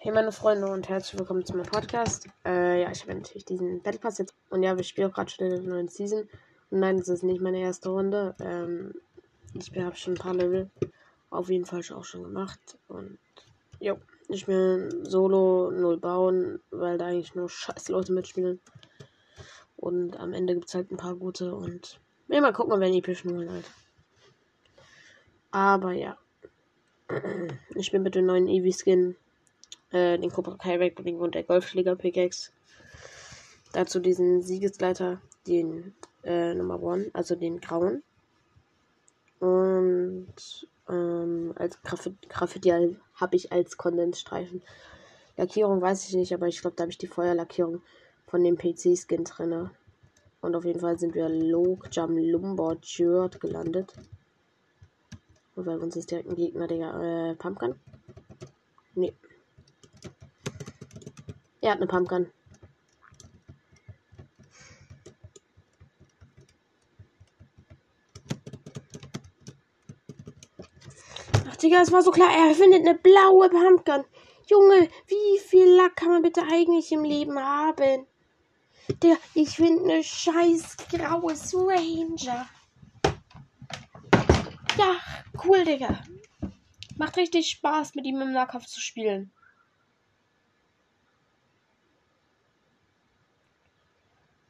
Hey meine Freunde und herzlich willkommen zu meinem Podcast. Äh, ja, ich habe natürlich diesen Battle Pass jetzt. Und ja, wir spielen gerade schon in der neuen Season. Und nein, das ist nicht meine erste Runde. Ähm, ich habe schon ein paar Level auf jeden Fall auch schon gemacht. Und jo, ich bin Solo, null bauen, weil da eigentlich nur scheiß Leute mitspielen. Und am Ende gibt es halt ein paar gute und ja, mal gucken, wenn epischen holen halt. Aber ja. Ich bin mit dem neuen Eevee-Skin äh, den Cobra Kai Backbling und der Golfschläger Pickaxe. Dazu diesen Siegesleiter, den äh, Nummer One, also den grauen. Und ähm, als Graffiti habe ich als Kondensstreifen. Lackierung weiß ich nicht, aber ich glaube, da habe ich die Feuerlackierung von dem PC-Skin drin. Und auf jeden Fall sind wir Logjam Lumberjord gelandet. Und bei uns ist direkt ein Gegner, der äh, Pumpkin. Nee, er hat eine Pumpkin. Ach, Digga, es war so klar. Er findet eine blaue Pumpkin. Junge, wie viel Lack kann man bitte eigentlich im Leben haben? Der, ich finde eine scheiß graues Ranger. Ja, cool, Digga. Macht richtig Spaß, mit ihm im Nahkampf zu spielen.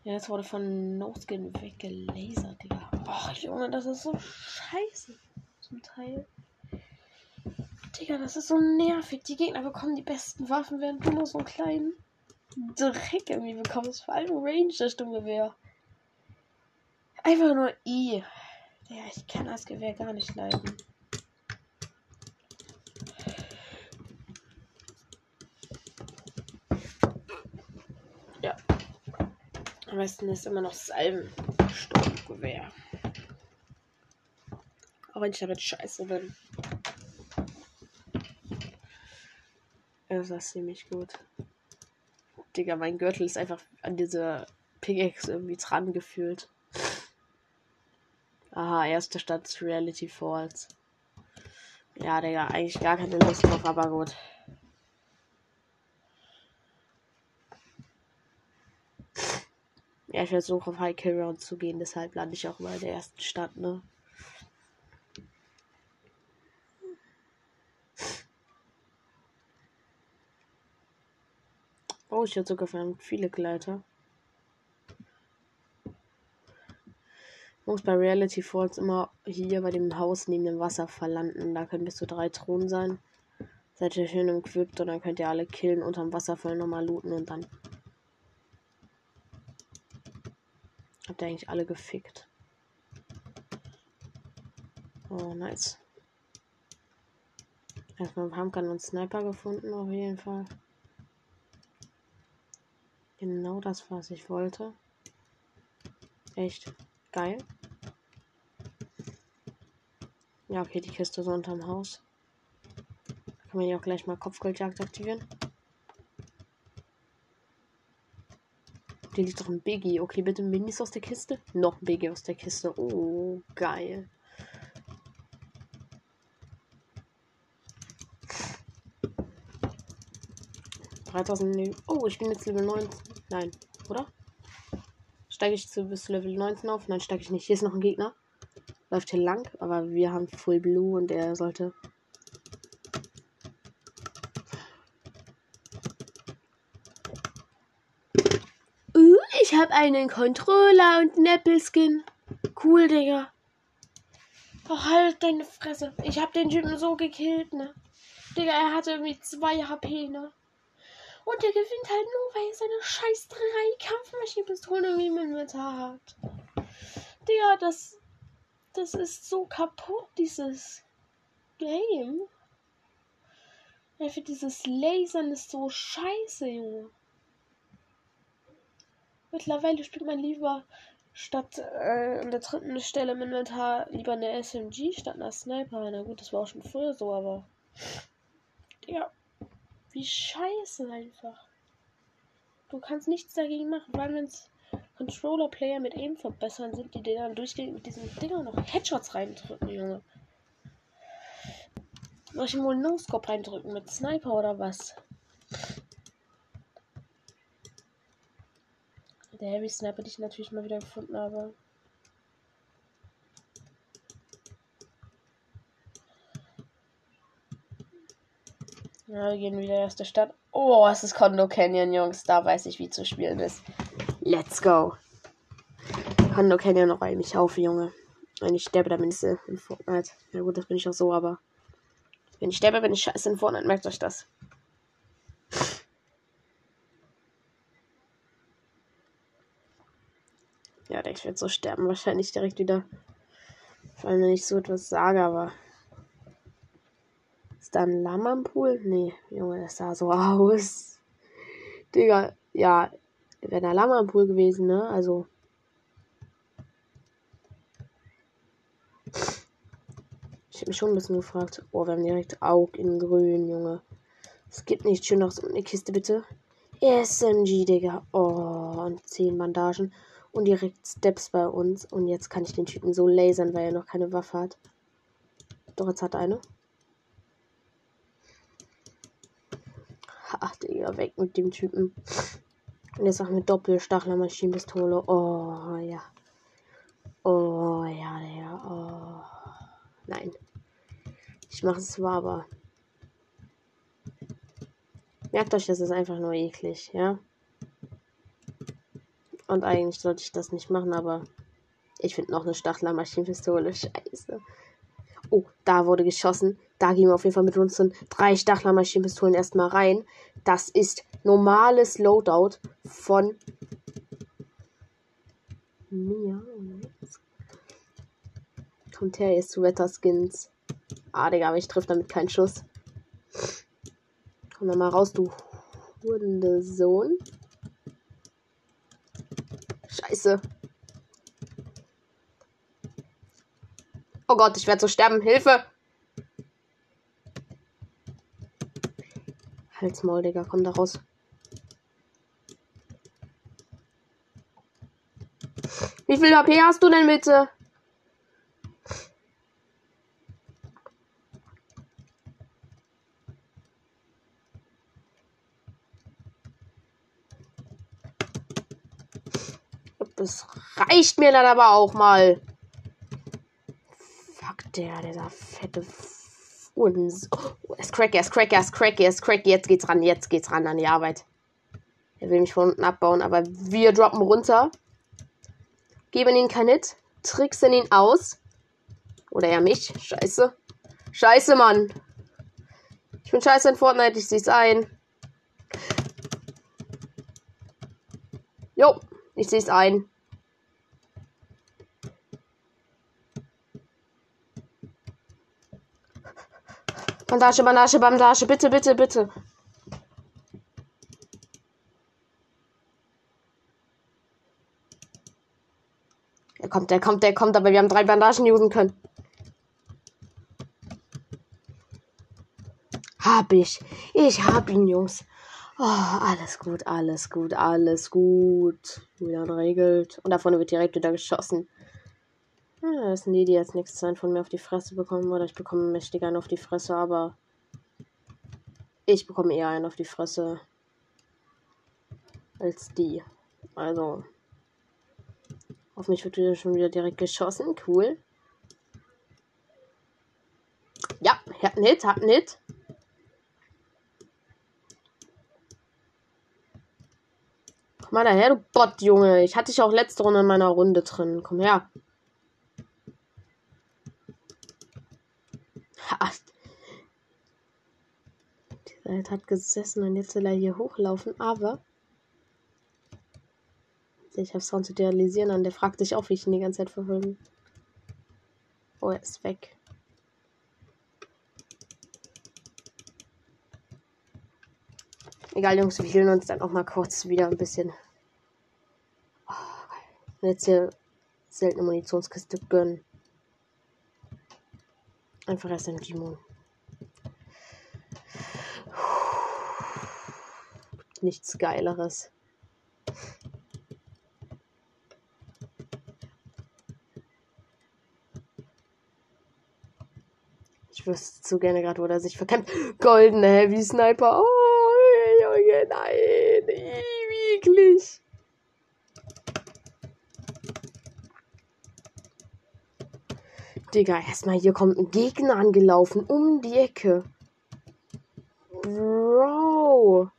Ja, das wurde von No-Skin weggelasert, Digga. Ach, Junge, das ist so scheiße. Zum Teil. Digga, das ist so nervig. Die Gegner bekommen die besten Waffen, während du nur so einen kleinen Dreck irgendwie bekommst. Vor allem Range, das Sturmgewehr. Einfach nur I. Ja, ich kann das Gewehr gar nicht leiden. Am besten ist immer noch Salbensturmgewehr. Auch wenn ich damit scheiße bin. ist das ziemlich gut. Digga, mein Gürtel ist einfach an diese Pickaxe irgendwie dran gefühlt. Aha, erste Stadt Reality Falls. Ja, Digga, eigentlich gar keine Lust drauf, aber gut. Ja, ich versuche auf High Kill Round zu gehen, deshalb lande ich auch mal in der ersten Stadt, ne? Oh, ich hatte sogar viele Gleiter. Muss bei Reality Falls immer hier bei dem Haus neben dem Wasserfall landen. Da können bis zu drei Thronen sein. Seid ihr schön equipped und dann könnt ihr alle killen unterm Wasserfall nochmal looten und dann Habt ihr eigentlich alle gefickt? Oh, nice. Erstmal Pumpgun und Sniper gefunden, auf jeden Fall. Genau das, was ich wollte. Echt geil. Ja, okay, die Kiste so unterm Haus. Da kann man ja auch gleich mal Kopfgeldjagd aktivieren. Hier liegt doch ein Biggie. Okay, bitte Minis aus der Kiste. Noch ein Biggie aus der Kiste. Oh, geil. Oh, ich bin jetzt Level 19. Nein, oder? Steige ich zu bis Level 19 auf? Nein, steige ich nicht. Hier ist noch ein Gegner. Läuft hier lang, aber wir haben Full Blue und er sollte habe einen Controller und einen Apple Skin. Cool, Digga. Oh, halt deine Fresse. Ich habe den Typen so gekillt, ne? Digga, er hatte irgendwie 2 HP, ne? Und der gewinnt halt nur, weil er seine scheiß 3 Kampfmaschinenpistolen irgendwie im Inventar hat. Digga, das. Das ist so kaputt, dieses Game. Einfach dieses Lasern ist so scheiße, Junge. Mittlerweile spielt man lieber statt äh, an der dritten Stelle im Inventar lieber eine SMG statt einer Sniper. Na gut, das war auch schon früher so, aber. Ja. Wie scheiße einfach. Du kannst nichts dagegen machen, weil wenn es Controller-Player mit Aim verbessern, sind die dann durchgehend mit diesen Dingern noch Headshots reindrücken, Junge. Soll ich wohl No-Scope reindrücken mit Sniper oder was? Der Heavy Sniper, die ich natürlich mal wieder gefunden habe. Ja, wir gehen wieder erst der Stadt. Oh, es ist Kondo Canyon, Jungs. Da weiß ich, wie zu spielen ist. Let's go. Kondo Canyon noch mich auf, Junge. Wenn ich sterbe, dann bin ich in Fortnite. Ja gut, das bin ich auch so, aber wenn ich sterbe, bin ich scheiße in Fortnite. Merkt euch das. Ja, ich werde so sterben. Wahrscheinlich direkt wieder. Vor allem, wenn ich so etwas sage, aber ist da ein Lamm am Pool? Nee, Junge, das sah so aus. Digga, ja, wäre da Lamm am Pool gewesen, ne? Also. Ich habe mich schon ein bisschen gefragt. Oh, wir haben direkt Aug in grün, Junge. Es gibt nicht schön noch so eine Kiste, bitte. SMG, Digga. Oh, und 10 Bandagen. Und direkt Steps bei uns. Und jetzt kann ich den Typen so lasern, weil er noch keine Waffe hat. Doch, jetzt hat er eine. Ach, Digga, weg mit dem Typen. Und jetzt auch mit Doppelstachler-Maschinenpistole. Oh, ja. Oh, ja, Digga. Oh. Nein. Ich mache es zwar, aber. Merkt euch, das ist einfach nur eklig, ja? Und eigentlich sollte ich das nicht machen, aber ich finde noch eine Stachler-Maschinenpistole scheiße. Oh, da wurde geschossen. Da gehen wir auf jeden Fall mit unseren drei Stachler-Maschinenpistolen erstmal rein. Das ist normales Loadout von mir. Kommt her, jetzt zu Wetterskins. Ah, Digga, aber ich treffe damit keinen Schuss. Komm da mal raus, du Hundesohn. Scheiße. Oh Gott, ich werde so sterben. Hilfe! Halsmaul, Digga, komm da raus. Wie viel HP hast du denn bitte? Das reicht mir dann aber auch mal. Fuck, der, dieser fette Uns. Oh, ist cracky, er ist cracky, er ist cracky. Jetzt geht's ran, jetzt geht's ran an die Arbeit. Er will mich von unten abbauen, aber wir droppen runter. Geben ihn kein Hit. Tricksen ihn aus. Oder er mich. Scheiße. Scheiße, Mann. Ich bin scheiße in Fortnite, ich seh's ein. Jo, ich seh's ein. Bandage, Bandage, Bandage, bitte, bitte, bitte. Er kommt, der kommt, der kommt, aber wir haben drei Bandagen usen können. Hab ich. Ich hab ihn, Jungs. Oh, alles gut, alles gut, alles gut. Wieder regelt. Und davon wird direkt wieder geschossen. Ja, das sind die, die jetzt nichts sein von mir auf die Fresse bekommen. Oder ich bekomme mächtig einen auf die Fresse, aber ich bekomme eher einen auf die Fresse als die. Also, auf mich wird wieder schon wieder direkt geschossen. Cool. Ja, hat einen Hit, hat einen Hit. Komm mal daher, du Bot, Junge. Ich hatte dich auch letzte Runde in meiner Runde drin. Komm her. Ha. Dieser hat gesessen und jetzt will er hier hochlaufen, aber ich habe Sound zu realisieren und der fragt sich auch, wie ich ihn die ganze Zeit verfolge. Oh, er ist weg. Egal, Jungs, wir hielen uns dann auch mal kurz wieder ein bisschen. Oh, jetzt hier seltene Munitionskiste gönnen. Einfach erst ein Gimon. Nichts Geileres. Ich wüsste so gerne gerade, wo er sich verkämpft. Goldene Heavy Sniper. Oh, Junge, nein. Wirklich. Digga, erstmal hier kommt ein Gegner angelaufen um die Ecke. Bro.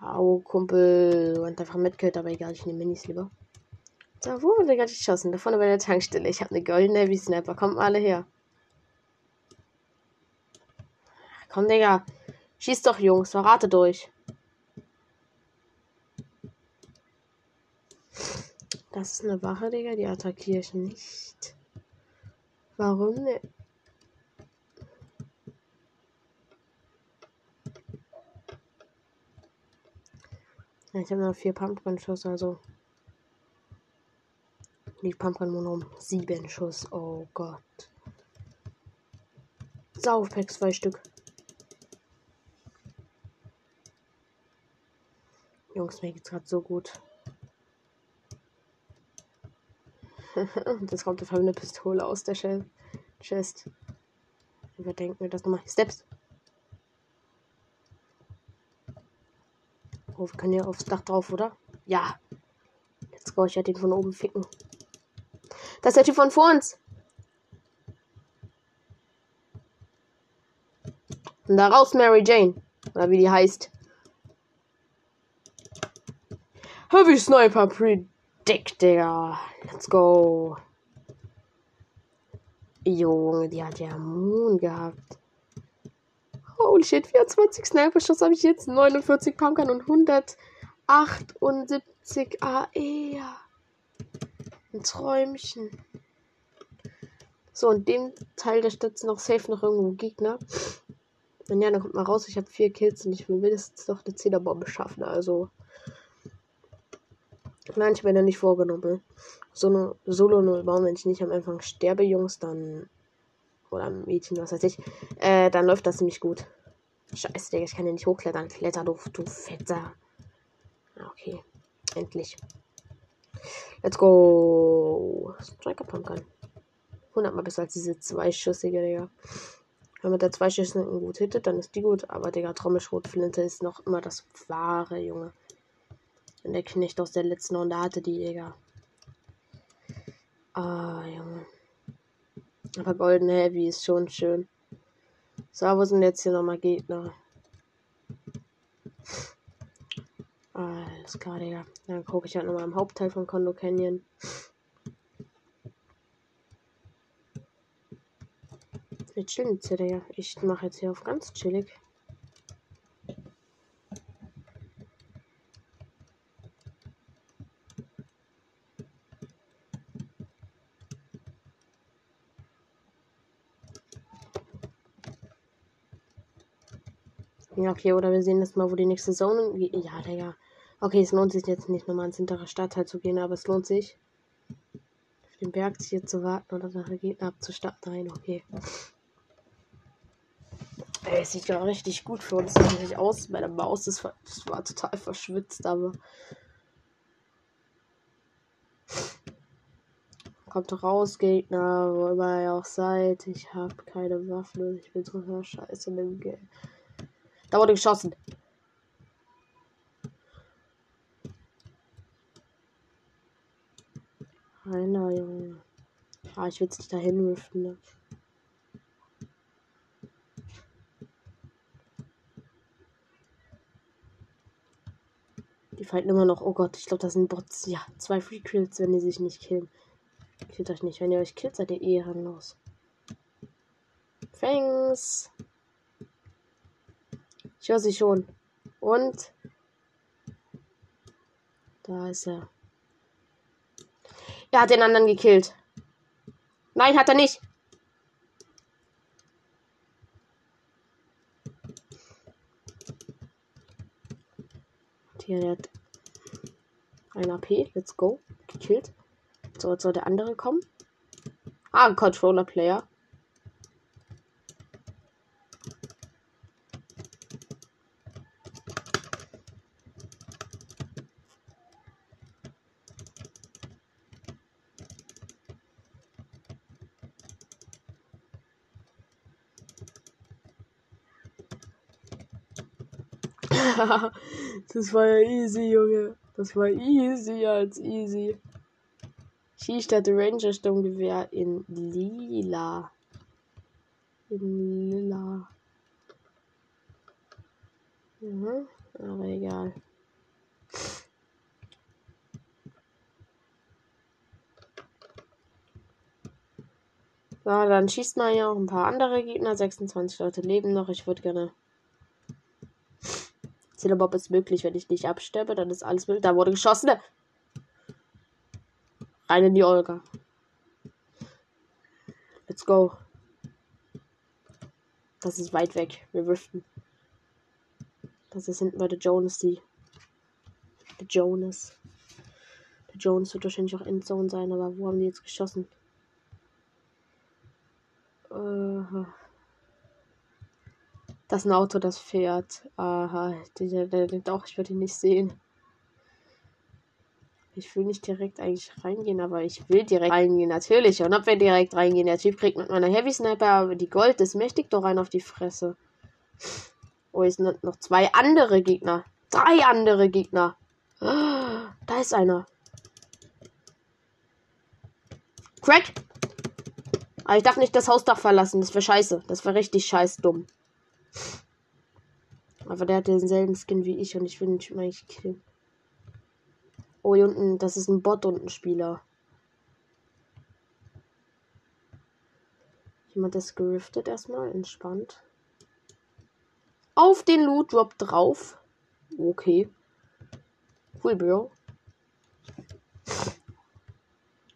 Au, Kumpel. Und einfach mitgehört, aber egal, ich nehme Minis lieber. Da wurde gerade geschossen. Da vorne bei der Tankstelle. Ich habe eine goldene wie Sniper. Kommt alle her. Komm, Digga. Schieß doch, Jungs. Verrate durch. Das ist eine Wache, Digga. Die attackiere ich nicht. Warum ne? Ja, ich habe noch vier Pumpgun-Schuss, also. Die Pumpgun nur um sieben Schuss. Oh Gott. Saufpack zwei Stück. Jungs, mir geht's gerade so gut. das kommt auf einmal eine Pistole aus der Chest. Überdenken wir das nochmal. Steps. Oh, wir können ja aufs Dach drauf, oder? Ja. Let's go, ich werde den von oben ficken. Das ist der Typ von vor uns. Und da raus, Mary Jane. Oder wie die heißt. Heavy Sniper Predict, Digga. Let's go. Junge, die hat ja Moon gehabt. Holy shit, 24 Sniper-Schuss habe ich jetzt, 49 Pumpkin und 178 AE. Ein Träumchen. So, in dem Teil der Stadt sind noch safe noch irgendwo Gegner. Wenn ja, dann kommt mal raus. Ich habe vier Kills und ich will mindestens noch eine 10er Bombe schaffen. Also. Nein, ich bin ja nicht vorgenommen. So eine Solo 0 bauen, wenn ich nicht am Anfang sterbe, Jungs, dann. Oder Mädchen, was weiß ich. Äh, dann läuft das ziemlich gut. Scheiße, Digga, ich kann ja nicht hochklettern. Kletter, du, du Fetter. Okay. Endlich. Let's go. Striker Pumpkin. 100 mal besser als diese zweischüssige, Digga. Wenn man der zweischüssigen gut hittet, dann ist die gut. Aber, Digga, Trommelschrotflinte ist noch immer das wahre, Junge. Und der Knecht aus der letzten Runde hatte die, Digga. Ah, Junge. Aber Golden Heavy ist schon schön. So, wo sind jetzt hier nochmal Gegner? Alles klar, Digga. Dann gucke ich halt nochmal im Hauptteil von Kondo Canyon. Wir chillen jetzt hier, Digga. Ich mache jetzt hier auf ganz chillig. Ja, okay, oder wir sehen das mal, wo die nächste Zone geht. Ja, Digga. Okay, es lohnt sich jetzt nicht nochmal ins hintere Stadtteil zu gehen, aber es lohnt sich, auf den Berg hier zu warten oder nach Gegner abzustarten. Nein, okay. Ey, es sieht ja richtig gut für uns eigentlich aus. Meine Maus ist, das war total verschwitzt, aber. Kommt raus, Gegner, wo immer ihr auch seid. Ich habe keine Waffen ich bin so scheiße mit dem Geld. Da wurde geschossen. Einer, Junge. Ja, ich will es nicht dahin riften. Ne? Die fighten immer noch. Oh Gott, ich glaube, das sind Bots. Ja, zwei Free Kills, wenn die sich nicht killen. Killt euch nicht. Wenn ihr euch killt, seid ihr eh ehrenlos. Thanks. Ich höre sie schon. Und. Da ist er. Er hat den anderen gekillt. Nein, hat er nicht. Hier, der hat ein AP. Let's go. Gekillt. So, jetzt soll der andere kommen. Ah, ein Controller-Player. das war ja easy, Junge. Das war easy als easy. T-Stadt Ranger Sturmgewehr in lila. In lila. Mhm, aber egal. So, dann schießt man ja auch ein paar andere Gegner. 26 Leute leben noch. Ich würde gerne. Zillerbob ist möglich, wenn ich nicht absterbe, dann ist alles möglich. Da wurde geschossen. Rein in die Olga. Let's go. Das ist weit weg. Wir riften. Das ist hinten bei der Jonas die. Der Jonas. Der Jonas wird wahrscheinlich auch Endzone sein, aber wo haben die jetzt geschossen? Uh, das ist ein Auto, das fährt. Aha, der, der denkt auch, ich werde ihn nicht sehen. Ich will nicht direkt eigentlich reingehen, aber ich will direkt reingehen, natürlich. Und ob wir direkt reingehen, der Typ kriegt mit meiner Heavy Sniper aber die Gold, das mächtig doch rein auf die Fresse. Oh, es sind noch zwei andere Gegner. Drei andere Gegner. Da ist einer. Crack! Aber ich darf nicht das Hausdach verlassen. Das wäre scheiße. Das wäre richtig scheiß dumm. Aber der hat denselben Skin wie ich und ich will ihn eigentlich killen. Oh, hier unten, das ist ein Bot und ein Spieler. Jemand ist geriftet erstmal, entspannt. Auf den Loot Drop drauf. Okay. Cool, Bro.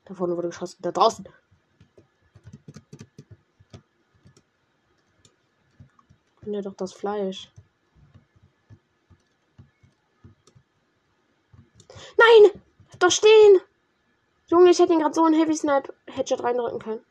Da vorne wurde geschossen. Da draußen. Ja, doch das Fleisch. Nein! Da stehen! Junge, ich hätte ihn gerade so einen Heavy Snipe Headshot reindrücken können.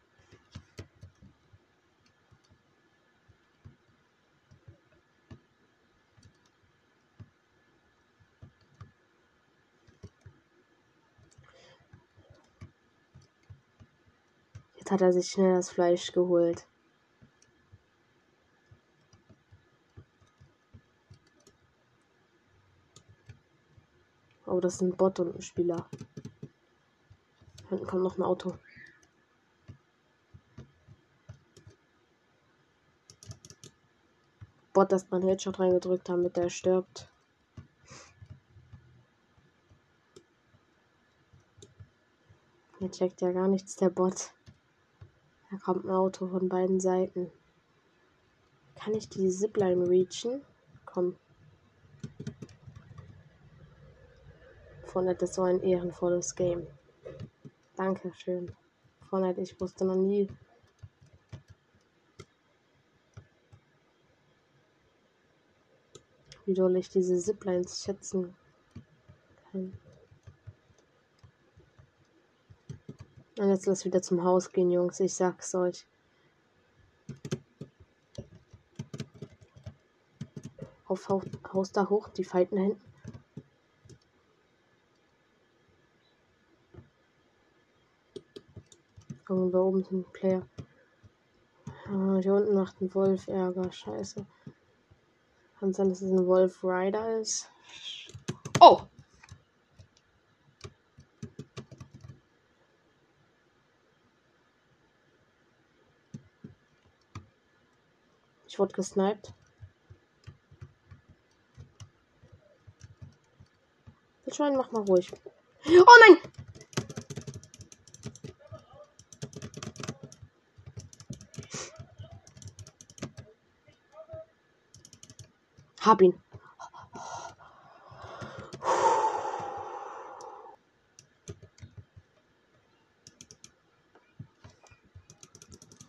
Jetzt hat er sich schnell das Fleisch geholt. Oh, das ist ein Bot und ein Spieler. Hinten kommt noch ein Auto. Bot, dass man Headshot reingedrückt haben, damit er stirbt. Er checkt ja gar nichts, der Bot. Da kommt ein Auto von beiden Seiten. Kann ich die Zipline reachen? Komm. Fortnite ist so ein ehrenvolles Game. Dankeschön. Fortnite, ich wusste noch nie. Wie doll ich diese Ziplines schätzen kann. Und jetzt lass wieder zum Haus gehen, Jungs. Ich sag's euch. Auf Haus da hoch, die fighten hinten. Und da oben ein Player. Ah, hier unten macht ein Wolf Ärger. Scheiße. Kann sein, dass es ein Wolf Rider ist. Oh! Ich wurde gesniped. Wildschwein, mach mal ruhig. Oh nein! Hab ihn.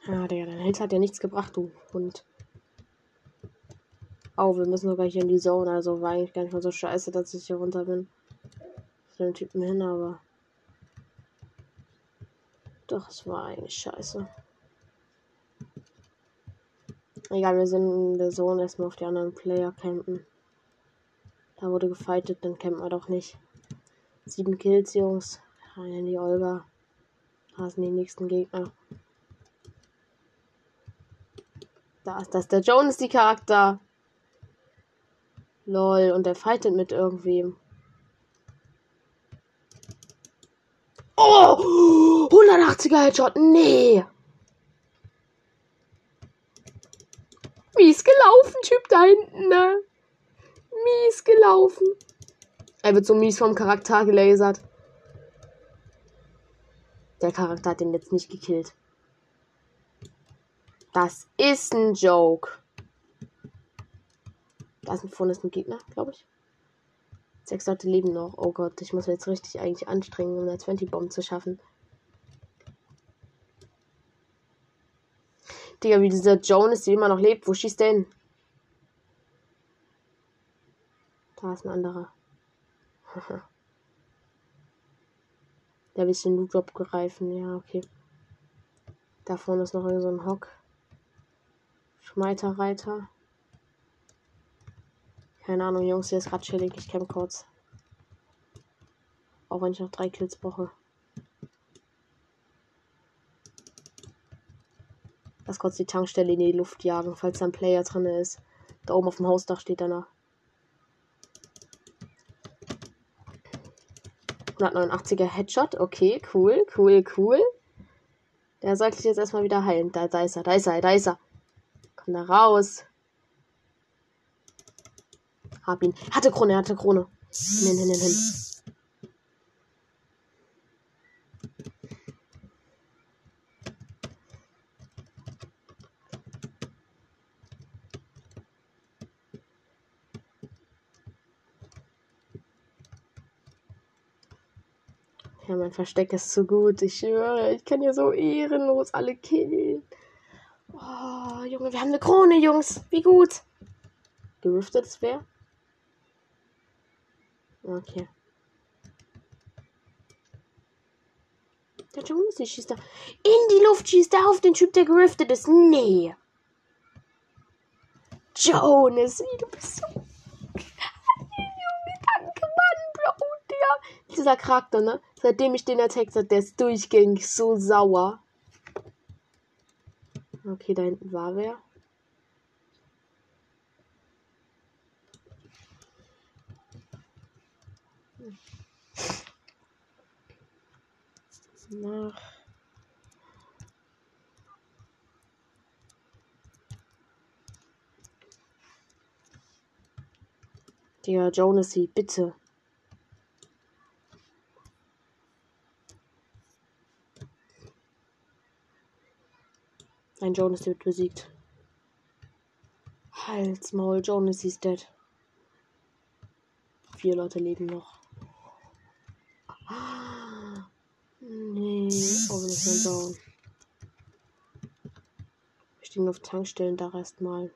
Ja, der, dein Held hat ja nichts gebracht, du Hund. Oh, wir müssen sogar hier in die Zone, also war eigentlich gar nicht mal so scheiße, dass ich hier runter bin. Zu den Typen hin, aber. Doch, es war eigentlich scheiße. Egal, wir sind in der Zone erstmal auf die anderen Player campen. Da wurde gefightet, dann campen wir doch nicht. Sieben Kills, Jungs. Rein in die Olga. Da sind die nächsten Gegner. Da ist das. Der Jones, die Charakter. Lol, und der fightet mit irgendwem. Oh! 180er Headshot. Nee. Mies gelaufen, Typ da hinten, ne? Mies gelaufen. Er wird so mies vom Charakter gelasert. Der Charakter hat den jetzt nicht gekillt. Das ist ein Joke. Da ist ein vorne ist ein Gegner, glaube ich. Sechs Leute leben noch. Oh Gott, ich muss jetzt richtig eigentlich anstrengen, um eine 20-Bomb zu schaffen. Digga, wie dieser Jonas, die immer noch lebt. Wo schießt der hin? Da ist ein anderer. der will den Loot abgreifen. Ja, okay. Da vorne ist noch so ein Hock. Schmeiterreiter. Keine Ahnung, Jungs, hier ist gerade chillig. Ich kämpfe kurz. Auch wenn ich noch drei Kills brauche. Lass kurz die Tankstelle in die Luft jagen, falls da ein Player drin ist. Da oben auf dem Hausdach steht danach. 189er Headshot. Okay, cool, cool, cool. Der sollte sich jetzt erstmal wieder heilen. Da, da ist er, da ist er, da ist er. Komm da raus. Hab ihn. Hatte Krone, hatte Krone. Hin, hin, hin, hin. Ja, mein Versteck ist zu gut. Ich schwöre, ich kann hier so ehrenlos alle killen. Oh, Junge, wir haben eine Krone, Jungs. Wie gut. Gerüftetes wäre? Okay. Der Jones schießt da. In die Luft schießt er auf den Typ, der geriftet ist. Nee. Jonas, wie du bist so. Danke, Mann, Bro, der. Dieser Charakter, ne? Seitdem ich den ertextet habe, der ist durchgängig so sauer. Okay, da hinten war wer. Nach. Der Jonesy, bitte. Ein Jonas wird besiegt. Hals, Maul, Jonas ist dead. Vier Leute leben noch. Nee, oh, wir sind down. Wir stehen auf Tankstellen da erstmal.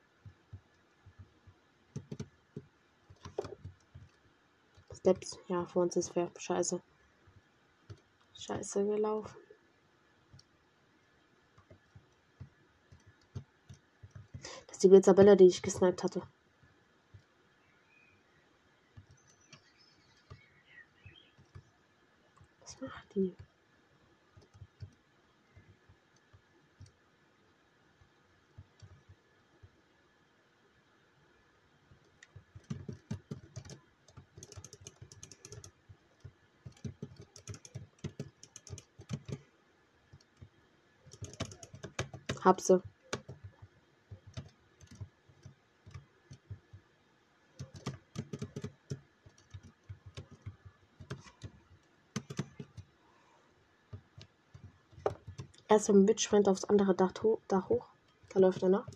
Steps, ja, vor uns ist wer. Scheiße. Scheiße gelaufen. Das ist die Blitzabelle, die ich gesniped hatte. Was macht die? Hab sie. Erst im Witchfriend aufs andere Dach, ho Dach hoch. Da läuft er nach.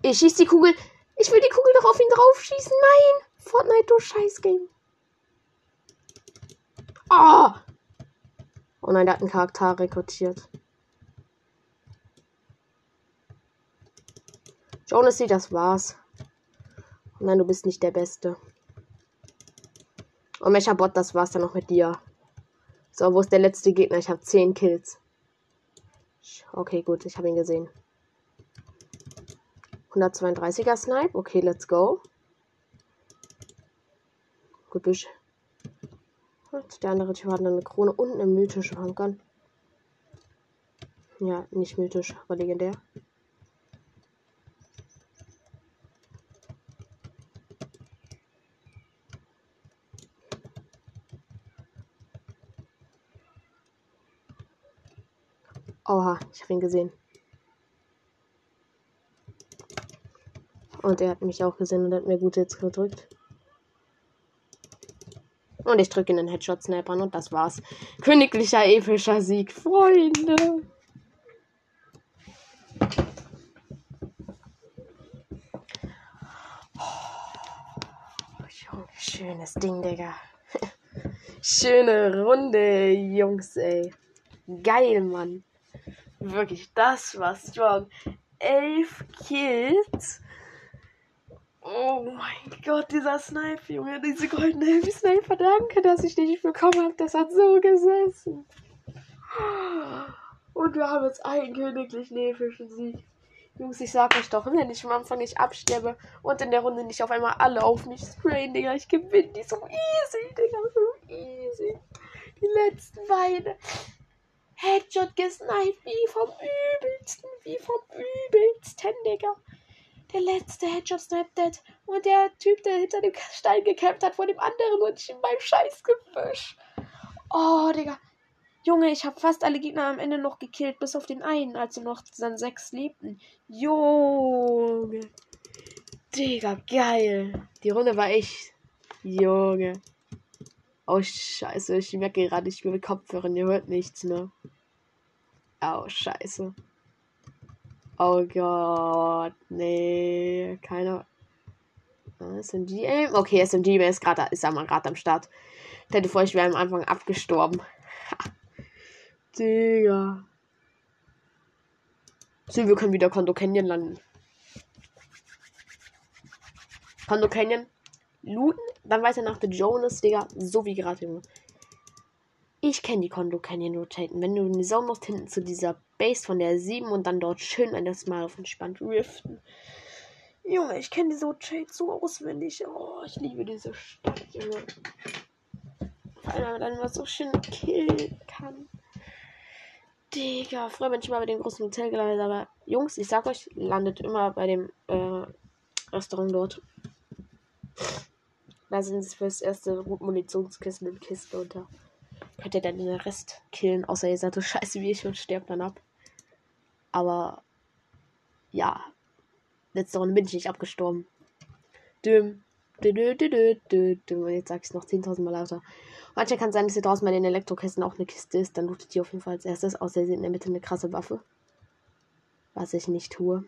Ich schieß die Kugel. Ich will die Kugel doch auf ihn drauf schießen. Nein! Fortnite, du Scheißgame. Oh! Oh nein, der hat einen Charakter rekrutiert. Jonas, das war's. Oh nein, du bist nicht der Beste. Oh, Mechabot, das war's dann noch mit dir. So, wo ist der letzte Gegner? Ich habe 10 Kills. Okay, gut, ich habe ihn gesehen. 132er Snipe. Okay, let's go. Gebüsch. Und der andere Typ hat eine Krone und eine mythische Handgun. Ja, nicht mythisch, aber legendär. Oha, ich habe ihn gesehen. Und er hat mich auch gesehen und hat mir gut jetzt gedrückt. Und ich drücke in den Headshot Snipern und das war's. Königlicher epischer Sieg, Freunde. Oh, schönes Ding, Digga. Schöne Runde, Jungs, ey. Geil, Mann. Wirklich, das war strong. Elf Kills. Oh mein Gott, dieser Sniper, Junge, diese goldene Heavy Sniper, danke, dass ich den nicht bekommen habe. Das hat so gesessen. Und wir haben jetzt einen königlichen epischen Sieg. Jungs, ich sag euch doch, wenn ich am Anfang nicht absterbe und in der Runde nicht auf einmal alle auf mich sprayen, Digga, ich gewinne die so easy, Digga, so easy. Die letzten beiden. Headshot gesniped, wie vom übelsten, wie vom übelsten, Digga. Der letzte Headshot sniped dead. Und der Typ, der hinter dem Stein gekämpft hat, vor dem anderen und ich in meinem Scheißgebüsch. Oh, Digga. Junge, ich habe fast alle Gegner am Ende noch gekillt, bis auf den einen, als sie noch dann sechs lebten. Junge. Digga, geil. Die Runde war echt. Junge. Oh, scheiße. Ich merke gerade, ich bin mit Kopfhörern. Ihr hört nichts, ne? Oh, scheiße. Oh Gott. Nee. Keiner. SMG aim? Okay, SMG ist gerade ist gerade am Start. Ich hätte vor, ich wäre am Anfang abgestorben. Digga. So, wir können wieder Kondo Canyon landen. Kondo Canyon looten, dann weiter nach The Jonas, Digga. So wie gerade, Junge. Ich kenne die Kondo Canyon rotaten. Wenn du in die Sonne musst, hinten zu dieser Base von der 7 und dann dort schön ein das Mal auf entspannt riften. Junge, ich kenne diese Rotate so auswendig. Oh, ich liebe diese Stadt, Junge. Vor allem, wenn man so schön killen kann. Digga, früher bin ich mal bei dem großen Hotel gelandet, aber Jungs, ich sag euch, landet immer bei dem äh, Restaurant dort. Da sind es fürs erste Munitionskissen und Kiste unter. Könnt ihr dann den Rest killen, außer ihr seid so scheiße wie ich und sterbt dann ab. Aber ja, letzte Runde bin ich nicht abgestorben. Düm. Dü, dü, dü, dü. Jetzt sag ich noch 10.000 Mal lauter. Manchmal kann sein, dass hier draußen bei den Elektrokästen auch eine Kiste ist. Dann lootet die auf jeden Fall als erstes. Außer sie sind in der Mitte eine krasse Waffe. Was ich nicht tue.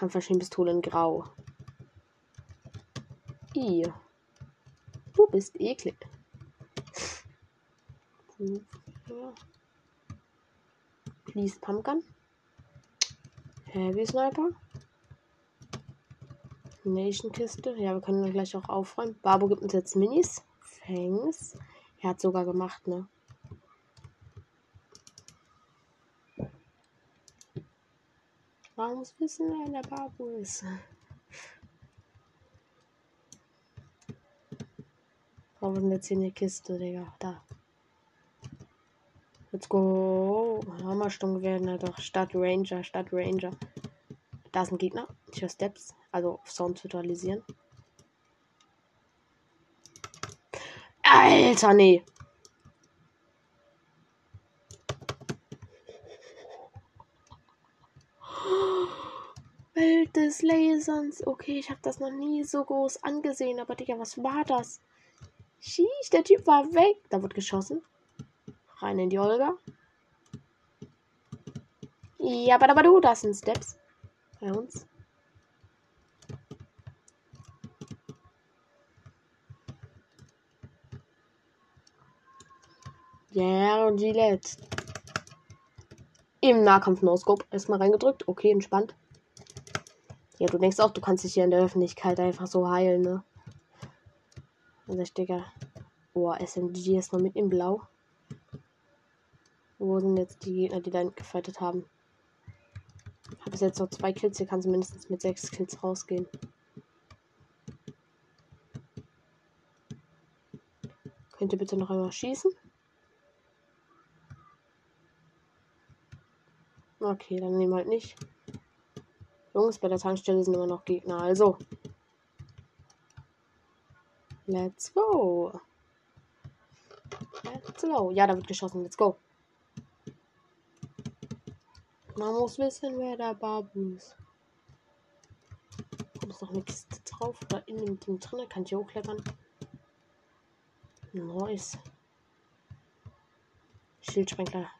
Kampfmaschinenpistole in Grau. I. Du bist eklig. Please Pumpgun. Heavy Sniper. Nation-Kiste. Ja, wir können gleich auch aufräumen. Babo gibt uns jetzt Minis. Fangs. Er hat sogar gemacht, ne? Man muss wissen, wer der Babo ist. Ist denn jetzt hier eine Kiste, Digga? Da. Let's go. Hammersturmgewehr, ne? Doch. Stadt Ranger, Stadt Ranger. Da ist ein Gegner. Ich höre Steps. Also Sound totalisieren. Alter, nee. Welt des Laserns. Okay, ich habe das noch nie so groß angesehen. Aber Digga, was war das? Schieß, der Typ war weg. Da wird geschossen. Rein in die Olga. Ja, aber du, das sind Steps. Bei uns. Ja, yeah, und Gillette. Im Nahkampf No-Scope. Erstmal reingedrückt. Okay, entspannt. Ja, du denkst auch, du kannst dich hier in der Öffentlichkeit einfach so heilen, ne? Also, ich denke. Oh, SMG ist noch mit im Blau. Wo sind jetzt die Gegner, die da gefightet haben? Ich habe jetzt noch zwei Kills. Hier kann sie mindestens mit sechs Kills rausgehen. Könnt ihr bitte noch einmal schießen? Okay, dann nehmen wir halt nicht. Jungs, bei der Tankstelle sind immer noch Gegner. Also. Let's go. Let's go. Ja, da wird geschossen. Let's go. Man muss wissen, wer der Babu ist. Da ist noch eine Kiste drauf. Oder in dem Ding drin. Kann ich hochklettern. Nice. Schildsprengler.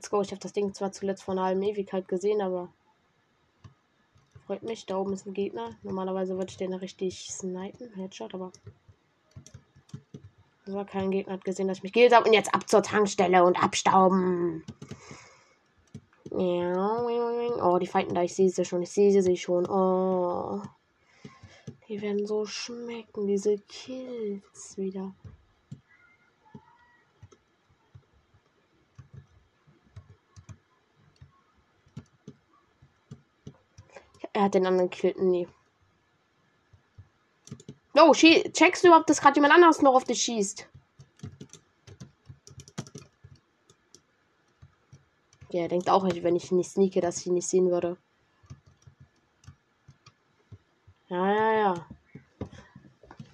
Let's go. Ich habe das Ding zwar zuletzt vor einer halben Ewigkeit gesehen, aber freut mich. Da oben ist ein Gegner. Normalerweise würde ich den richtig snipen. Headshot, aber war kein Gegner. Hat gesehen, dass ich mich habe. Und jetzt ab zur Tankstelle und abstauben. Oh, die fighten da. Ich sehe sie schon. Ich sehe sie schon. Oh. Die werden so schmecken, diese Kills wieder. Er hat den anderen gekillt. Nee. Oh, checkst du überhaupt, dass gerade jemand anderes noch auf dich schießt? Ja, er denkt auch, wenn ich nicht sneake, dass ich ihn nicht sehen würde. Ja, ja, ja.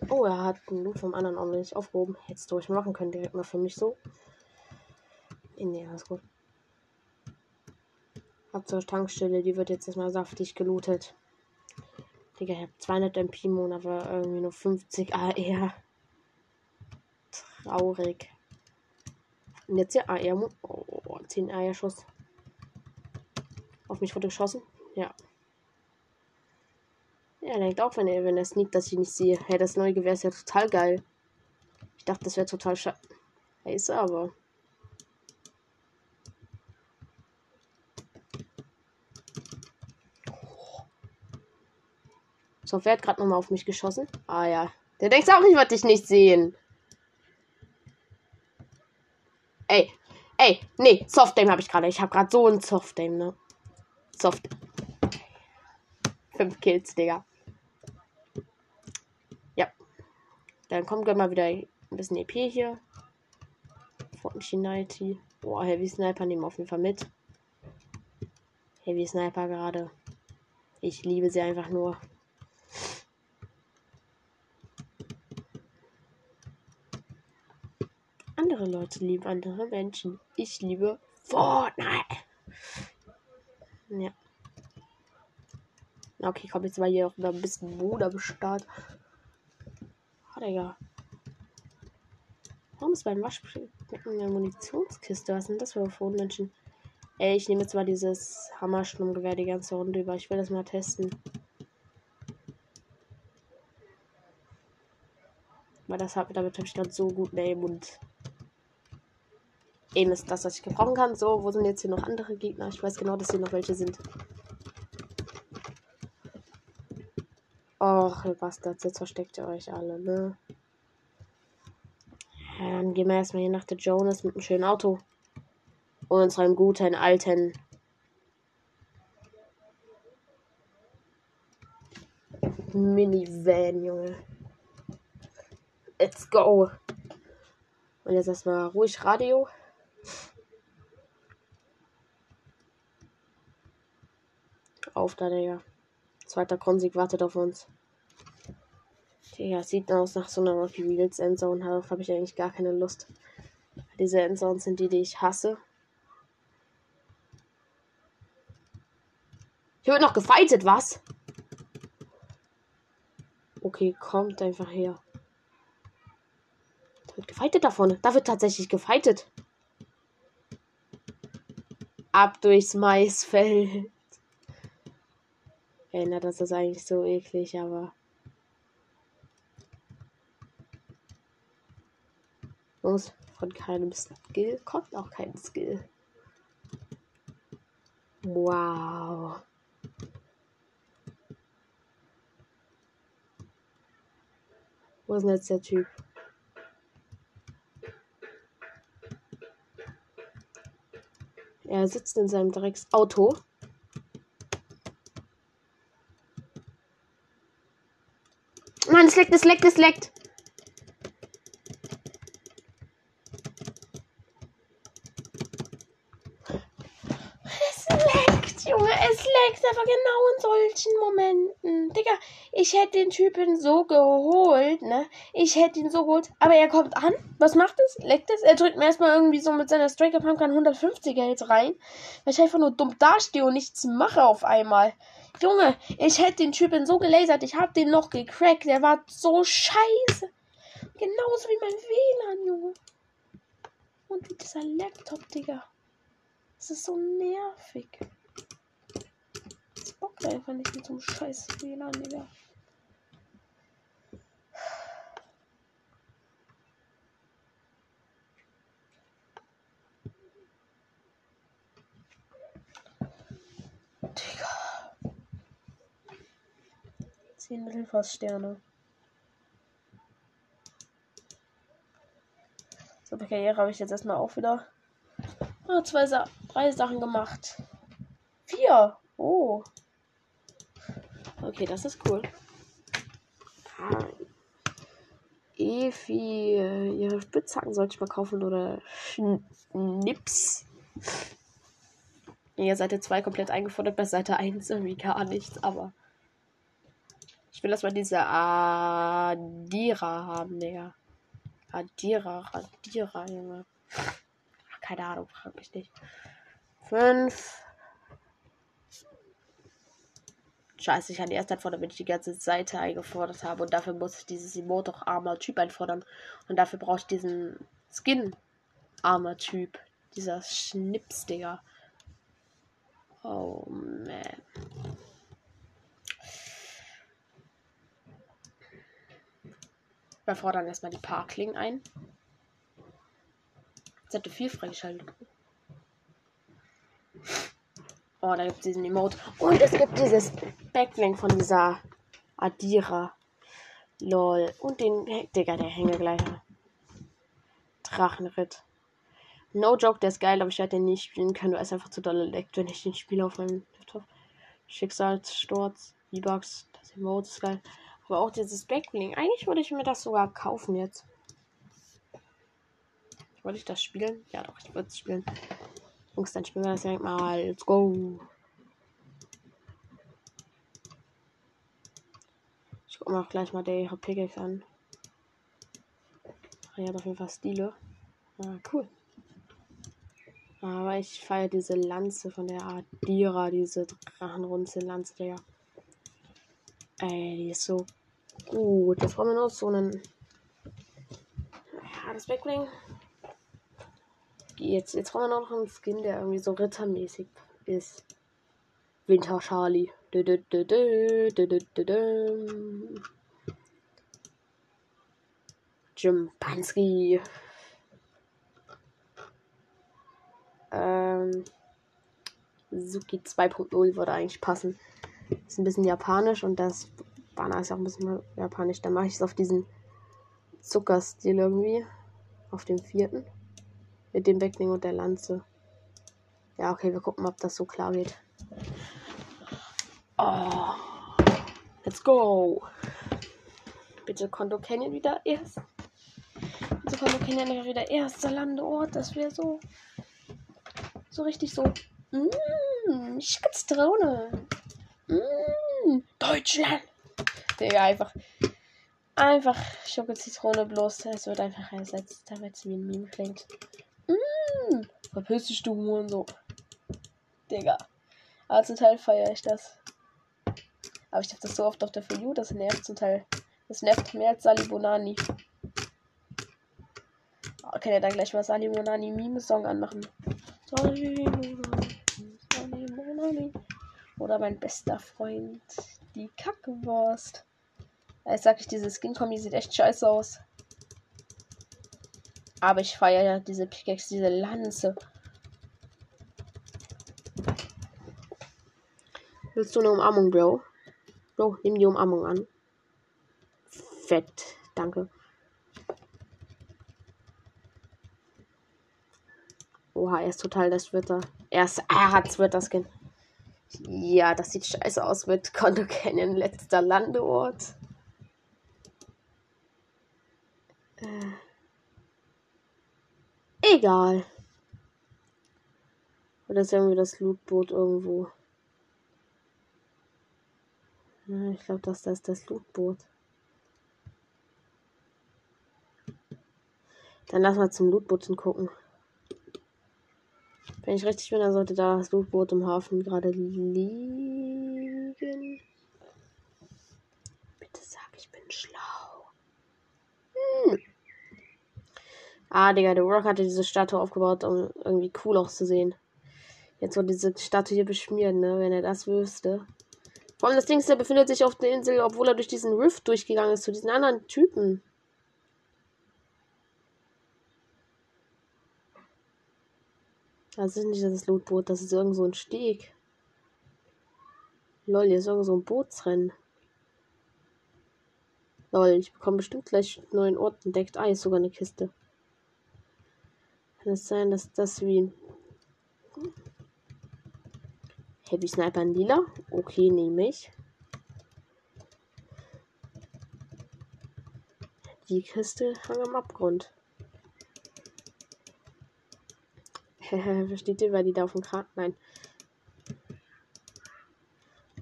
Oh, er hat den Loot vom anderen auch nicht aufgehoben. Hättest du ruhig machen können, direkt mal für mich so. Nee, alles gut. Ab zur Tankstelle, die wird jetzt erstmal saftig gelootet. Digga, ich habe 200 MP-Mon, aber irgendwie nur 50 AR. Traurig. Und jetzt hier AR. Oh, 10 AR-Schuss. Auf mich wurde geschossen. Ja. Er denkt auch, wenn er, wenn er sneakt, dass ich nicht sehe. Hey, das neue Gewehr ist ja total geil. Ich dachte, das wäre total scheiße, aber. So, wer hat gerade nochmal auf mich geschossen? Ah ja. Der denkt auch, ich wollte dich nicht sehen. Ey. Ey, nee, Softdame habe ich gerade. Ich habe gerade so ein Softdame, ne? Soft. Fünf Kills, Digga. Ja. Dann kommt gleich mal wieder ein bisschen EP hier. Fortnite. Boah, Heavy Sniper nehmen wir auf jeden Fall mit. Heavy Sniper gerade. Ich liebe sie einfach nur. Andere Leute lieben andere Menschen. Ich liebe Fortnite. Ja. Okay, komm, jetzt mal hier auch ein bisschen Bruder bestart. Ah, Digga. Warum ist beim Waschbecken eine Munitionskiste? Was sind das für Menschen? Ey, ich nehme jetzt mal dieses Hammerschnummgewehr die ganze Runde über. Ich will das mal testen. Weil das hat, damit habe ich gerade so gut Name und Aim ist das, was ich gebrauchen kann. So, wo sind jetzt hier noch andere Gegner? Ich weiß genau, dass hier noch welche sind. Och, ihr Bastards, jetzt versteckt ihr euch alle, ne? Dann gehen wir erstmal hier nach der Jonas mit einem schönen Auto. Und unserem guten alten Minivan, Junge. Let's go. Und jetzt erstmal ruhig Radio. Auf da, Digga. Zweiter Konsig wartet auf uns. Digga, sieht aus nach so einer Rocky Wheels Endzone. Darauf habe ich eigentlich gar keine Lust. Diese Endzones sind die, die ich hasse. Hier wird noch gefightet, was? Okay, kommt einfach her. Da wird gefightet davon. Da wird tatsächlich gefightet. Ab durchs Maisfeld. Erinnert das ist eigentlich so eklig, aber. Jungs, von keinem Skill kommt auch kein Skill. Wow. Wo ist denn jetzt der Typ? Er sitzt in seinem Drecksauto. Mann, es leckt, es leckt, es leckt. Es leckt. Junge, es leckt aber genau in solchen Momenten. Digga, ich hätte den Typen so geholt, ne? Ich hätte ihn so geholt. Aber er kommt an. Was macht es? Leckt es? Er drückt mir erstmal irgendwie so mit seiner Striker Pumpkin 150er jetzt rein. Weil ich einfach nur dumm dastehe und nichts mache auf einmal. Junge, ich hätte den Typen so gelasert. Ich hab den noch gecrackt. Der war so scheiße. Genauso wie mein WLAN, Junge. Und wie dieser Laptop, Digga. Das ist so nervig. Das bockt einfach nicht mit so einem scheiß WLAN, Digga. Digga. Zehn Mittelfasssterne. So, bei Karriere habe ich jetzt erstmal auch wieder oh, zwei drei Sachen gemacht. Vier. Oh. Okay, das ist cool. Ah. Evi, ihre Spitzhacken sollte ich mal kaufen oder Schnips. Ja, Seite 2 komplett eingefordert, bei Seite 1 irgendwie gar nichts, aber ich will erstmal diese Adira haben, Digga. Radierer, Radierer, Junge. Keine Ahnung, frag mich nicht. Fünf. Scheiße, ich hatte erst davon, damit ich die ganze Seite eingefordert habe. Und dafür muss ich dieses Emote auch armer Typ einfordern. Und dafür brauche ich diesen Skin armer Typ. Dieser Schnips, Digga. Oh man. Wir fordern erstmal die Parklingen ein. Z4 freigeschaltet. Oh, da gibt es diesen Emote. Und es gibt dieses Backlink von dieser Adira. Lol. Und den, Digga, der Hängegleiter. Drachenritt. No joke, der ist geil, aber ich werde den nicht spielen können, weil es einfach zu doll leckt, wenn ich den spiele auf meinem Laptop. Schicksalssturz, V-Bucks, das Emote ist geil. Aber auch dieses Backlink. Eigentlich würde ich mir das sogar kaufen jetzt. Wollte ich das spielen? Ja, doch, ich würde es spielen. Jungs, dann spielen wir das direkt mal. Let's go. Ich gucke mir auch gleich mal ihre Pickaxe an. Er hat auf jeden Fall Stile. Ah, cool. Aber ich feiere diese Lanze von der Adira, diese Drachenrunzel-Lanze, der. Ey, die ist so gut. Jetzt brauchen wir noch so einen. Ja, das Backbling. Jetzt, jetzt brauchen wir noch einen Skin, der irgendwie so rittermäßig ist. Winter Charlie. Du, du, du. Jimpanski. Ähm, Suki 2.0 würde eigentlich passen. Ist ein bisschen japanisch und das Banner ist auch ein bisschen japanisch. Dann mache ich es auf diesen Zuckerstil irgendwie. Auf dem vierten. Mit dem Backling und der Lanze. Ja, okay, wir gucken, ob das so klar geht. Oh. Let's go. Bitte Konto Canyon wieder erst. Bitte Konto Canyon wieder erster Landeort. Das wäre so. So richtig so. Mmm, Schickensdrohne. Mmh, Deutschland. Digga, einfach. Einfach Schoko-Zitrone bloß. Es wird einfach ersetzt, damit es wie ein Meme klingt. Verpiss dich, du und so. Digga. Aber zum Teil feiere ich das. Aber ich dachte das so oft auf der For You, das nervt zum Teil. Das nervt mehr als Sali Bonani. Oh, kann ja dann gleich mal Sali Bonani Meme-Song anmachen. Sali Bonani, Sali Bonani. Oder mein bester Freund, die Kackwurst. Jetzt sag ich, diese Skin-Kombi sieht echt scheiße aus. Aber ich feiere ja diese Pickaxe, diese Lanze. Willst du eine Umarmung, Bro? Bro, nimm die Umarmung an. Fett, danke. Oha, er ist total das Twitter. Er, ist, er hat Twitter-Skin. Ja, das sieht scheiße aus mit Konto Canyon, letzter Landeort. Egal. Oder ist irgendwie das Lootboot irgendwo? Ich glaube, das, das ist das Lootboot. Dann lass mal zum Lootboot gucken. Wenn ich richtig bin, dann sollte da das Lootboot im Hafen gerade liegen. Bitte sag, ich bin schlau. Hm. Ah, Digga, der Rock hatte diese Statue aufgebaut, um irgendwie cool auszusehen. Jetzt wird diese Statue hier beschmiert, ne? Wenn er das wüsste. Vor allem das Ding ist, der befindet sich auf der Insel, obwohl er durch diesen Rift durchgegangen ist zu diesen anderen Typen. Das ist nicht das Lootboot, das ist irgend so ein Steg. Lol, hier ist irgend so ein Bootsrennen. Lol, ich bekomme bestimmt gleich einen neuen Ort entdeckt. Ah, ist sogar eine Kiste. Kann es sein, dass das wie Heavy Sniper in lila? Okay, nehme ich. Die Kiste hang am Abgrund. Versteht ihr, weil die da auf dem Kran. Nein.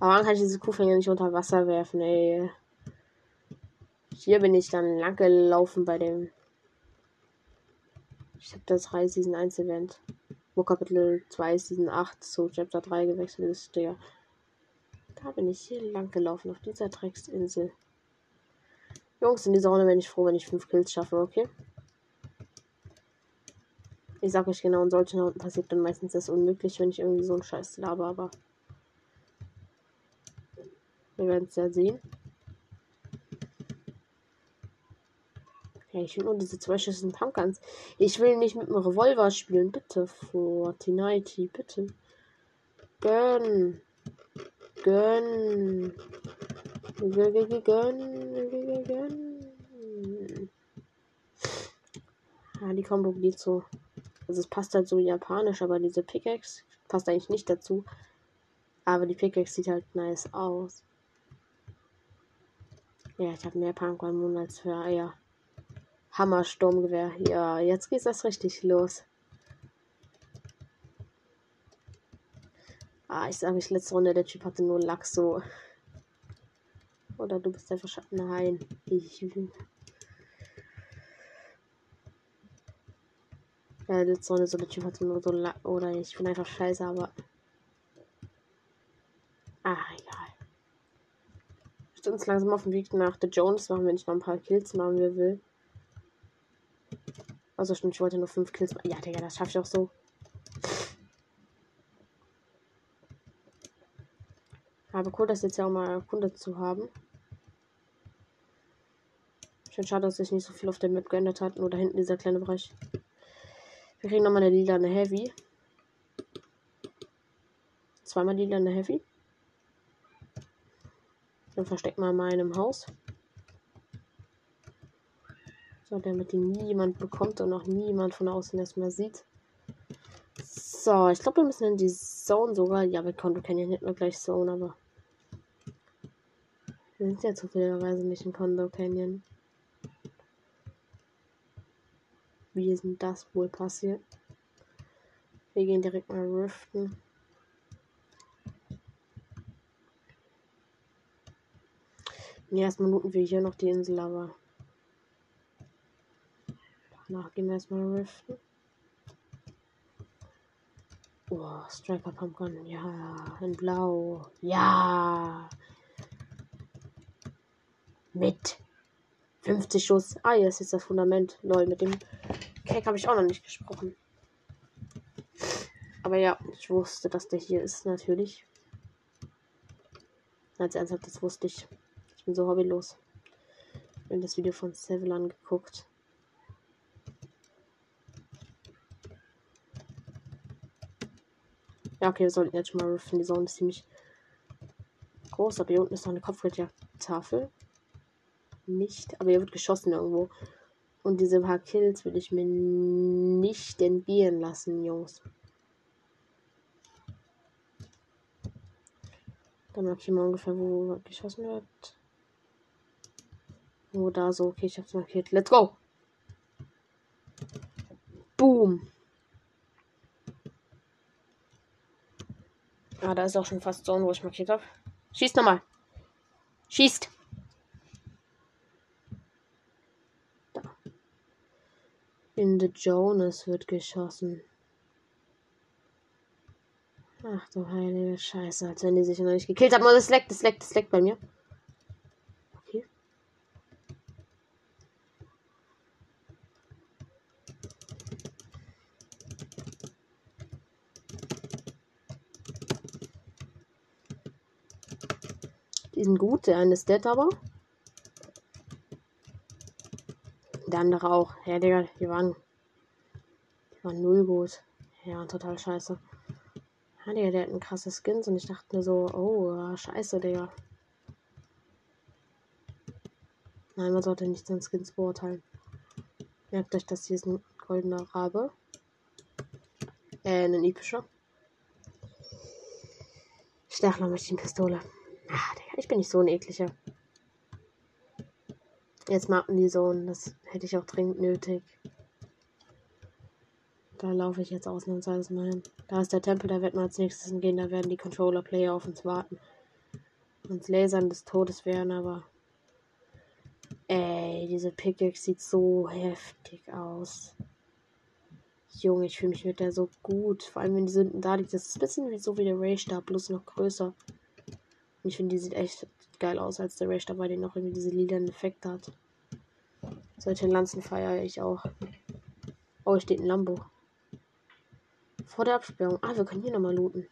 Aber warum kann ich diese Kuhfänger nicht unter Wasser werfen, ey? Hier bin ich dann lang gelaufen bei dem. Das 3 Season 1 Event. Wo Kapitel 2 Season 8 zu Chapter 3 gewechselt ist, der. Da bin ich hier lang gelaufen, auf dieser Drecksinsel. Jungs, in dieser Runde bin ich froh, wenn ich 5 Kills schaffe, okay? Ich sag euch genau, in solchen Runden passiert dann meistens das unmöglich, wenn ich irgendwie so einen Scheiß laber, aber. Wir werden es ja sehen. Ich will nur diese zwei Schüsse Pumpkins. Ich will nicht mit dem Revolver spielen. Bitte, Fortnite, bitte. Gönn. Gönn. Gönn. Gönn. Ja, die Kombo geht so. Also es passt halt so japanisch, aber diese Pickaxe passt eigentlich nicht dazu. Aber die Pickaxe sieht halt nice aus. Ja, ich habe mehr Pumpkin als für Eier. Hammersturmgewehr. Ja, jetzt geht das richtig los. Ah, ich sage mich letzte Runde, der Typ hatte nur Lack so. Oder du bist einfach Schatten. Nein. Ich. Ja, letzte Runde so, der Typ hatte nur so Lack. Oder ich bin einfach scheiße, aber. Ah, egal. Wir sind uns langsam auf dem Weg nach The Jones machen, wenn ich noch ein paar Kills machen will. Also stimmt, ich wollte nur 5 Kills machen. Ja, Digga, das schaffe ich auch so. Aber cool, das jetzt ja auch mal erkundet zu haben. Schön schade, dass sich nicht so viel auf der Map geändert hat. Nur da hinten dieser kleine Bereich. Wir kriegen nochmal eine lila, eine Heavy. Zweimal lila, eine Heavy. Dann versteckt mal in meinem Haus. So, damit die niemand bekommt und auch niemand von außen erstmal sieht. So, ich glaube, wir müssen in die Zone sogar. Ja, wir konnten kennen ja nicht nur gleich Zone, aber. Wir sind ja zufälligerweise nicht in Condo Canyon. Wie ist denn das wohl passiert? Wir gehen direkt mal riften. In den ersten Minuten wir hier noch die Insel, aber Danach gehen wir erstmal riften. Oh, Striker Pumpkin. Ja, in Blau. Ja. Mit 50 Schuss. Ah, hier ist jetzt das Fundament. Lol, mit dem Cake habe ich auch noch nicht gesprochen. Aber ja, ich wusste, dass der hier ist, natürlich. Als ernsthaft, das wusste ich. Ich bin so hobbylos. Ich habe das Video von Seville angeguckt. Ja, okay, wir sollten jetzt mal riffen. Die Zone ist ziemlich groß, aber hier unten ist noch eine Kopfgeldjagdtafel. Nicht, aber hier wird geschossen irgendwo. Und diese paar Kills will ich mir nicht entgehen lassen, Jungs. Dann markieren wir ungefähr, wo geschossen wird. Wo da so. Okay, ich hab's markiert. Let's go! Boom! Ah, da ist auch schon fast Zone, wo ich markiert habe. Schieß nochmal. Schießt. Da. In the Jonas wird geschossen. Ach du heilige Scheiße, als wenn die sich noch nicht gekillt haben. Oh, das leckt, das leckt, das leckt bei mir. Okay. Sind gut, der eine ist dead aber. Der andere auch. Ja, Digga, die waren. Die waren null gut. Ja, total scheiße. Ja, Digga, der hat ein krasses Skins und ich dachte mir so, oh, scheiße, Digga. Nein, man sollte nicht seinen Skins beurteilen. Merkt euch, dass hier ist ein goldener Rabe. Äh, ein epischer. Stachlermaschinenpistole. Ah, Digga, ich bin nicht so ein ekliger. Jetzt machen die so und das hätte ich auch dringend nötig. Da laufe ich jetzt ausnahmsweise mal hin. Da ist der Tempel, da wird man als nächstes hingehen. Da werden die Controller-Player auf uns warten. Uns Lasern des Todes werden, aber. Ey, diese Pickaxe sieht so heftig aus. Junge, ich fühle mich mit der so gut. Vor allem, wenn die Sünden da liegt. Das ist ein bisschen wie so wie der Raystab, bloß noch größer. Und ich finde, die sieht echt geil aus als der Raystab, weil die noch irgendwie diese lilanen Effekte hat. Solche Lanzen feiere ich auch. Oh, hier steht ein Lambo. Vor der Absperrung. Ah, wir können hier nochmal looten.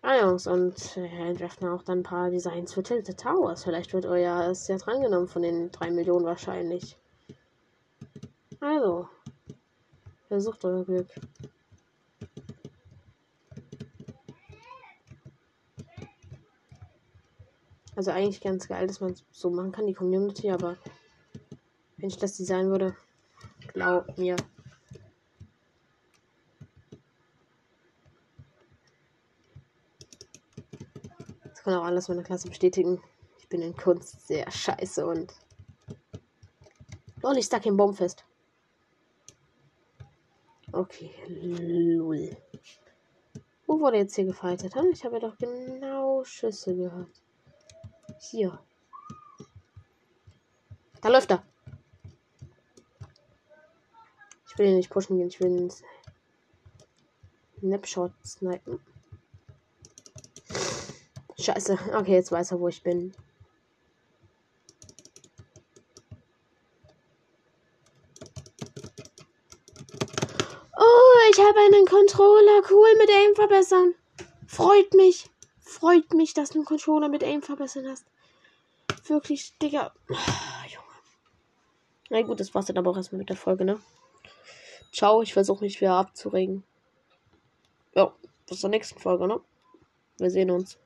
Ah, Jungs, und äh, entwerfen auch dann ein paar Designs für Tilted Towers. Vielleicht wird euer ist ja drangenommen von den 3 Millionen wahrscheinlich. Also, versucht euer Glück. Also eigentlich ganz geil, dass man so machen kann, die Community, aber wenn ich das designen würde, glaub mir. Das kann auch alles meine Klasse bestätigen. Ich bin in Kunst sehr scheiße und. Lol, ich stuck im Baum fest. Okay, lol. Wo wurde jetzt hier gefightet? Hm? Ich habe ja doch genau Schüsse gehört. Hier. Da läuft er. Ich will ihn nicht pushen gehen, ich will ihn Snapshot snipen. Scheiße. Okay, jetzt weiß er, wo ich bin. Oh, ich habe einen Controller. Cool mit Aim verbessern. Freut mich. Freut mich, dass du einen Controller mit Aim verbessern hast. Wirklich, Digga. Junge. Na gut, das war's dann aber auch erstmal mit der Folge, ne? Ciao, ich versuche mich wieder abzuregen. Ja, bis zur nächsten Folge, ne? Wir sehen uns.